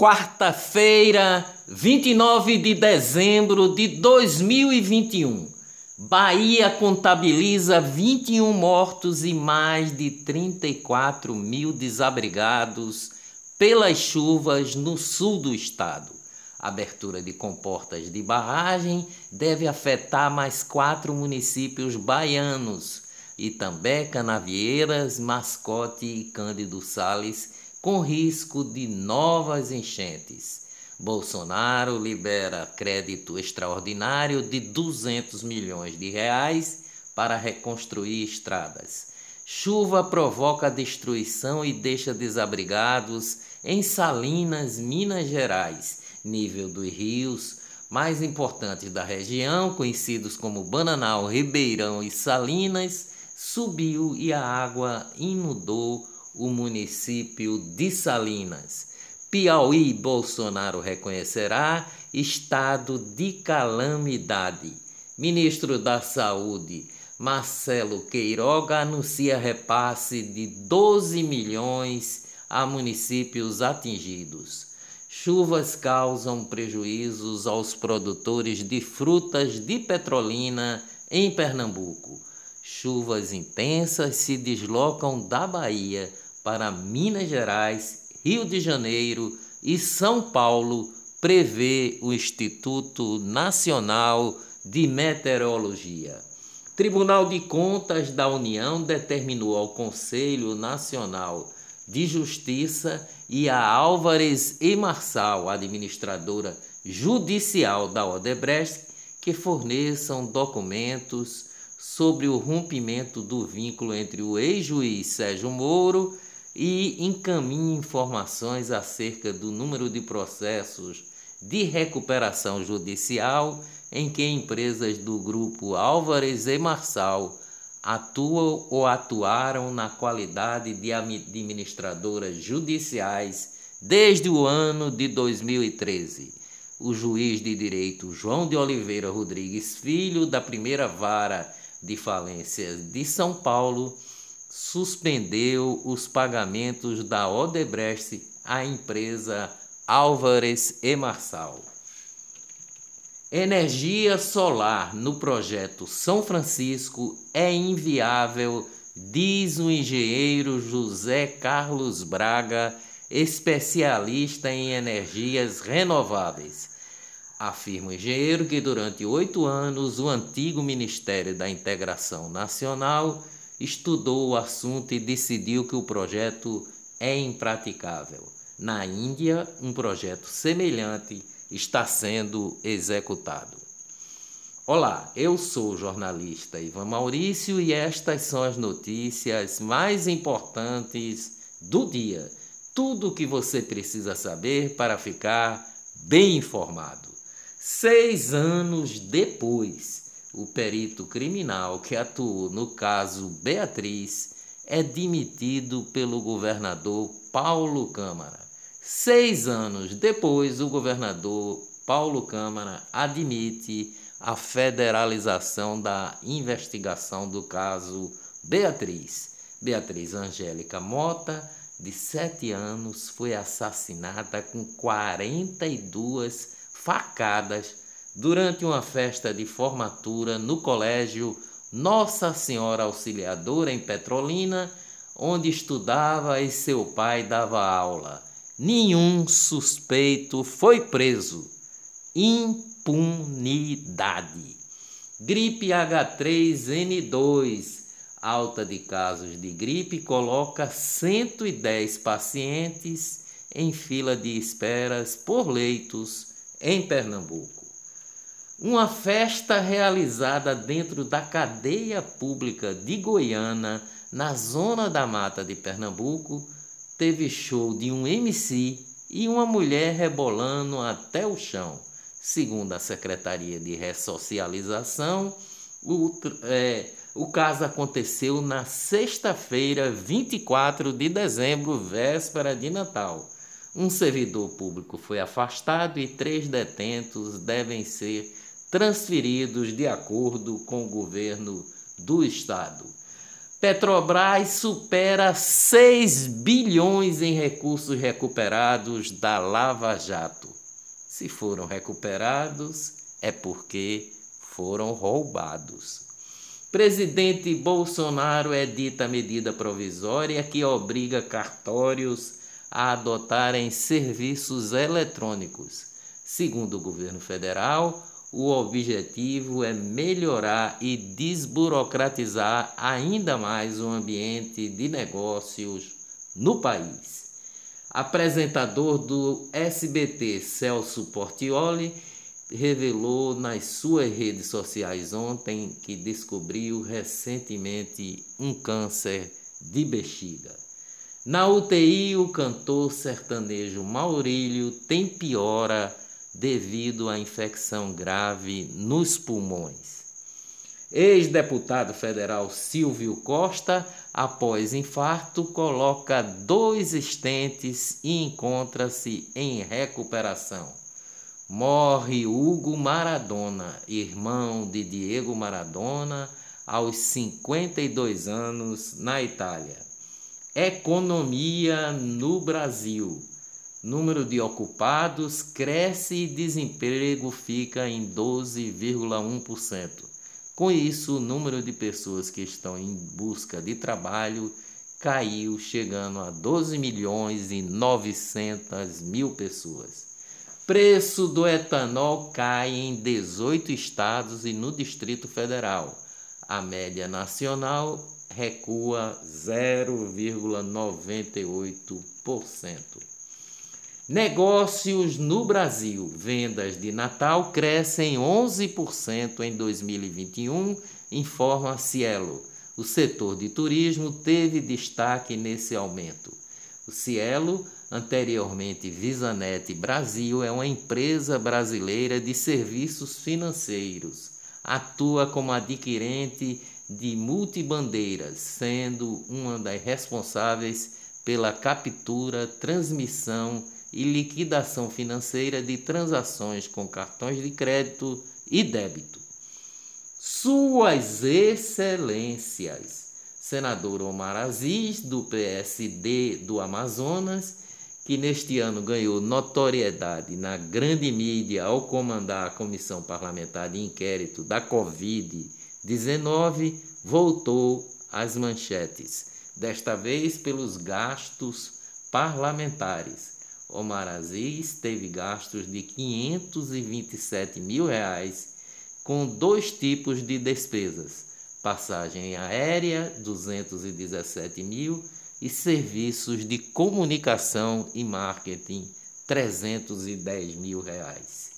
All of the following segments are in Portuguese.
Quarta-feira, 29 de dezembro de 2021. Bahia contabiliza 21 mortos e mais de 34 mil desabrigados pelas chuvas no sul do estado. Abertura de comportas de barragem deve afetar mais quatro municípios baianos: Itambé, Canavieiras, Mascote e Cândido Sales com risco de novas enchentes. Bolsonaro libera crédito extraordinário de 200 milhões de reais para reconstruir estradas. Chuva provoca destruição e deixa desabrigados em Salinas, Minas Gerais. Nível dos rios mais importantes da região, conhecidos como Bananal, Ribeirão e Salinas, subiu e a água inundou o município de Salinas. Piauí, Bolsonaro reconhecerá estado de calamidade. Ministro da Saúde, Marcelo Queiroga, anuncia repasse de 12 milhões a municípios atingidos. Chuvas causam prejuízos aos produtores de frutas de Petrolina em Pernambuco. Chuvas intensas se deslocam da Bahia para Minas Gerais, Rio de Janeiro e São Paulo, prevê o Instituto Nacional de Meteorologia. Tribunal de Contas da União determinou ao Conselho Nacional de Justiça e a Álvares e Marçal, administradora judicial da Odebrecht, que forneçam documentos sobre o rompimento do vínculo entre o ex-juiz Sérgio Moro e encaminhe informações acerca do número de processos de recuperação judicial em que empresas do grupo Álvares e Marçal atuam ou atuaram na qualidade de administradoras judiciais desde o ano de 2013. O juiz de direito João de Oliveira Rodrigues Filho, da primeira vara de falências de São Paulo, suspendeu os pagamentos da Odebrecht à empresa Álvares e Marçal. Energia solar no projeto São Francisco é inviável, diz o engenheiro José Carlos Braga, especialista em energias renováveis. Afirma o engenheiro que durante oito anos o antigo Ministério da Integração Nacional estudou o assunto e decidiu que o projeto é impraticável. Na Índia, um projeto semelhante está sendo executado. Olá, eu sou o jornalista Ivan Maurício e estas são as notícias mais importantes do dia. Tudo o que você precisa saber para ficar bem informado. Seis anos depois o perito criminal que atuou no caso Beatriz é demitido pelo governador Paulo Câmara. Seis anos depois, o governador Paulo Câmara admite a federalização da investigação do caso Beatriz. Beatriz Angélica Mota, de sete anos, foi assassinada com 42 facadas durante uma festa de formatura no colégio Nossa Senhora Auxiliadora em Petrolina, onde estudava e seu pai dava aula. Nenhum suspeito foi preso. Impunidade. Gripe H3N2, alta de casos de gripe, coloca 110 pacientes em fila de esperas por leitos em Pernambuco. Uma festa realizada dentro da cadeia pública de Goiânia, na zona da mata de Pernambuco, teve show de um MC e uma mulher rebolando até o chão. Segundo a Secretaria de Ressocialização, o, é, o caso aconteceu na sexta-feira, 24 de dezembro, véspera de Natal. Um servidor público foi afastado e três detentos devem ser transferidos de acordo com o governo do estado. Petrobras supera 6 bilhões em recursos recuperados da Lava Jato. Se foram recuperados, é porque foram roubados. Presidente Bolsonaro edita medida provisória que obriga cartórios a adotarem serviços eletrônicos. Segundo o governo federal, o objetivo é melhorar e desburocratizar ainda mais o ambiente de negócios no país. Apresentador do SBT Celso Portioli revelou nas suas redes sociais ontem que descobriu recentemente um câncer de bexiga. Na UTI, o cantor sertanejo Maurílio tem piora devido à infecção grave nos pulmões. Ex-deputado federal Silvio Costa, após infarto, coloca dois estentes e encontra-se em recuperação. Morre Hugo Maradona, irmão de Diego Maradona, aos 52 anos, na Itália. Economia no Brasil. Número de ocupados cresce e desemprego fica em 12,1%. Com isso, o número de pessoas que estão em busca de trabalho caiu, chegando a 12 milhões e 900 mil pessoas. Preço do etanol cai em 18 estados e no Distrito Federal. A média nacional recua 0,98%. Negócios no Brasil. Vendas de Natal crescem 11% em 2021, informa Cielo. O setor de turismo teve destaque nesse aumento. O Cielo, anteriormente Visanet Brasil, é uma empresa brasileira de serviços financeiros. Atua como adquirente de multibandeiras, sendo uma das responsáveis pela captura, transmissão e liquidação financeira de transações com cartões de crédito e débito. Suas Excelências, senador Omar Aziz, do PSD do Amazonas, que neste ano ganhou notoriedade na grande mídia ao comandar a Comissão Parlamentar de Inquérito da Covid-19, voltou às manchetes, desta vez pelos gastos parlamentares Omar Aziz teve gastos de 527 mil reais com dois tipos de despesas: passagem aérea 217 mil e serviços de comunicação e marketing 310 mil reais.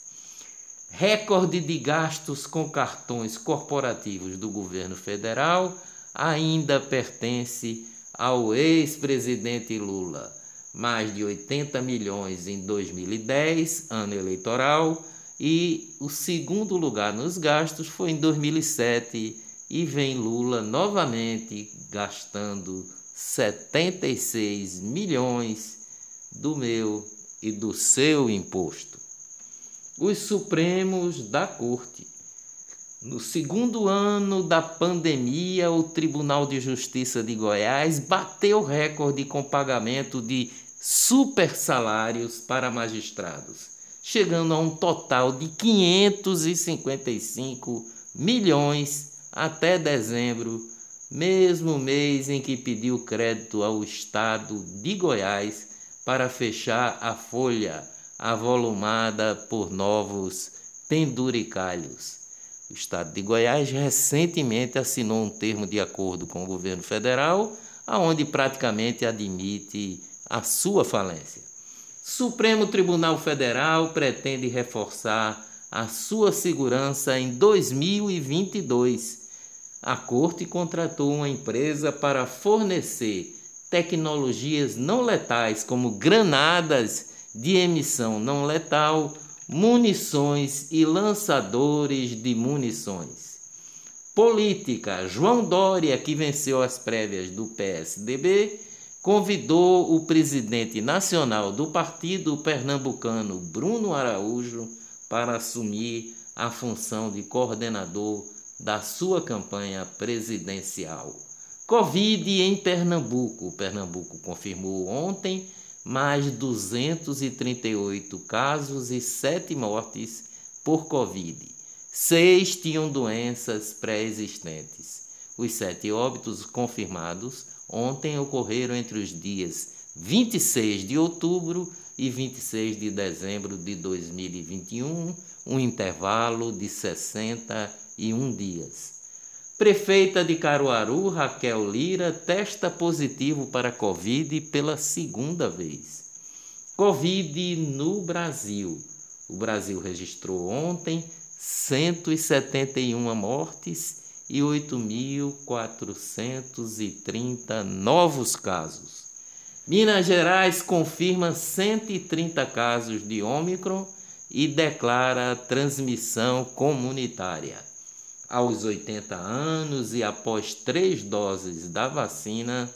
Recorde de gastos com cartões corporativos do governo federal ainda pertence ao ex-presidente Lula mais de 80 milhões em 2010, ano eleitoral, e o segundo lugar nos gastos foi em 2007 e vem Lula novamente gastando 76 milhões do meu e do seu imposto. Os Supremos da Corte. No segundo ano da pandemia, o Tribunal de Justiça de Goiás bateu recorde com pagamento de super salários para magistrados, chegando a um total de 555 milhões até dezembro, mesmo mês em que pediu crédito ao estado de Goiás para fechar a folha avolumada por novos penduricalhos. O estado de Goiás recentemente assinou um termo de acordo com o governo federal, aonde praticamente admite a sua falência. Supremo Tribunal Federal pretende reforçar a sua segurança em 2022. A corte contratou uma empresa para fornecer tecnologias não letais, como granadas de emissão não letal, munições e lançadores de munições. Política: João Dória, que venceu as prévias do PSDB, convidou o presidente nacional do partido pernambucano, Bruno Araújo, para assumir a função de coordenador da sua campanha presidencial. Covid em Pernambuco. Pernambuco confirmou ontem mais 238 casos e 7 mortes por Covid. Seis tinham doenças pré-existentes. Os sete óbitos confirmados ontem ocorreram entre os dias 26 de outubro e 26 de dezembro de 2021, um intervalo de 61 dias. Prefeita de Caruaru, Raquel Lira, testa positivo para Covid pela segunda vez. Covid no Brasil. O Brasil registrou ontem 171 mortes e 8.430 novos casos. Minas Gerais confirma 130 casos de Ômicron e declara transmissão comunitária aos 80 anos e após três doses da vacina,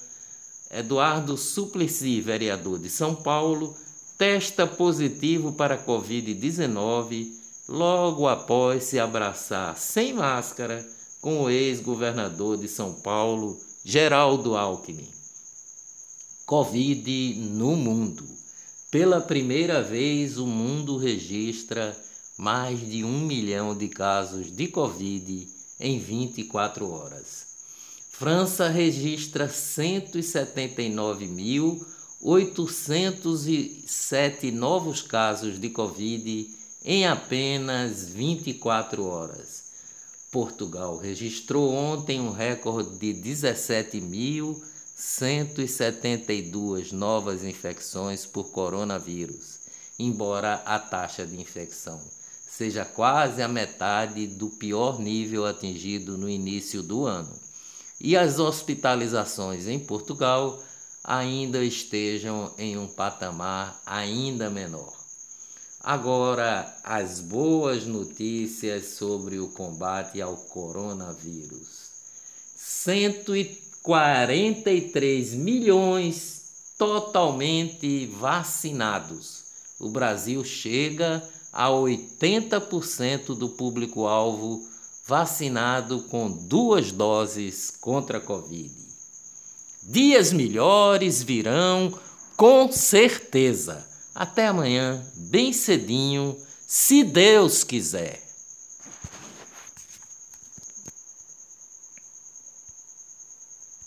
Eduardo Suplicy, vereador de São Paulo, testa positivo para Covid-19 logo após se abraçar sem máscara com o ex-governador de São Paulo, Geraldo Alckmin. Covid no mundo. Pela primeira vez, o mundo registra mais de um milhão de casos de Covid em 24 horas. França registra 179.807 novos casos de Covid em apenas 24 horas. Portugal registrou ontem um recorde de 17.172 novas infecções por coronavírus, embora a taxa de infecção seja quase a metade do pior nível atingido no início do ano. E as hospitalizações em Portugal ainda estejam em um patamar ainda menor. Agora, as boas notícias sobre o combate ao coronavírus. 143 milhões totalmente vacinados. O Brasil chega a 80% do público-alvo vacinado com duas doses contra a Covid. Dias melhores virão com certeza. Até amanhã, bem cedinho, se Deus quiser.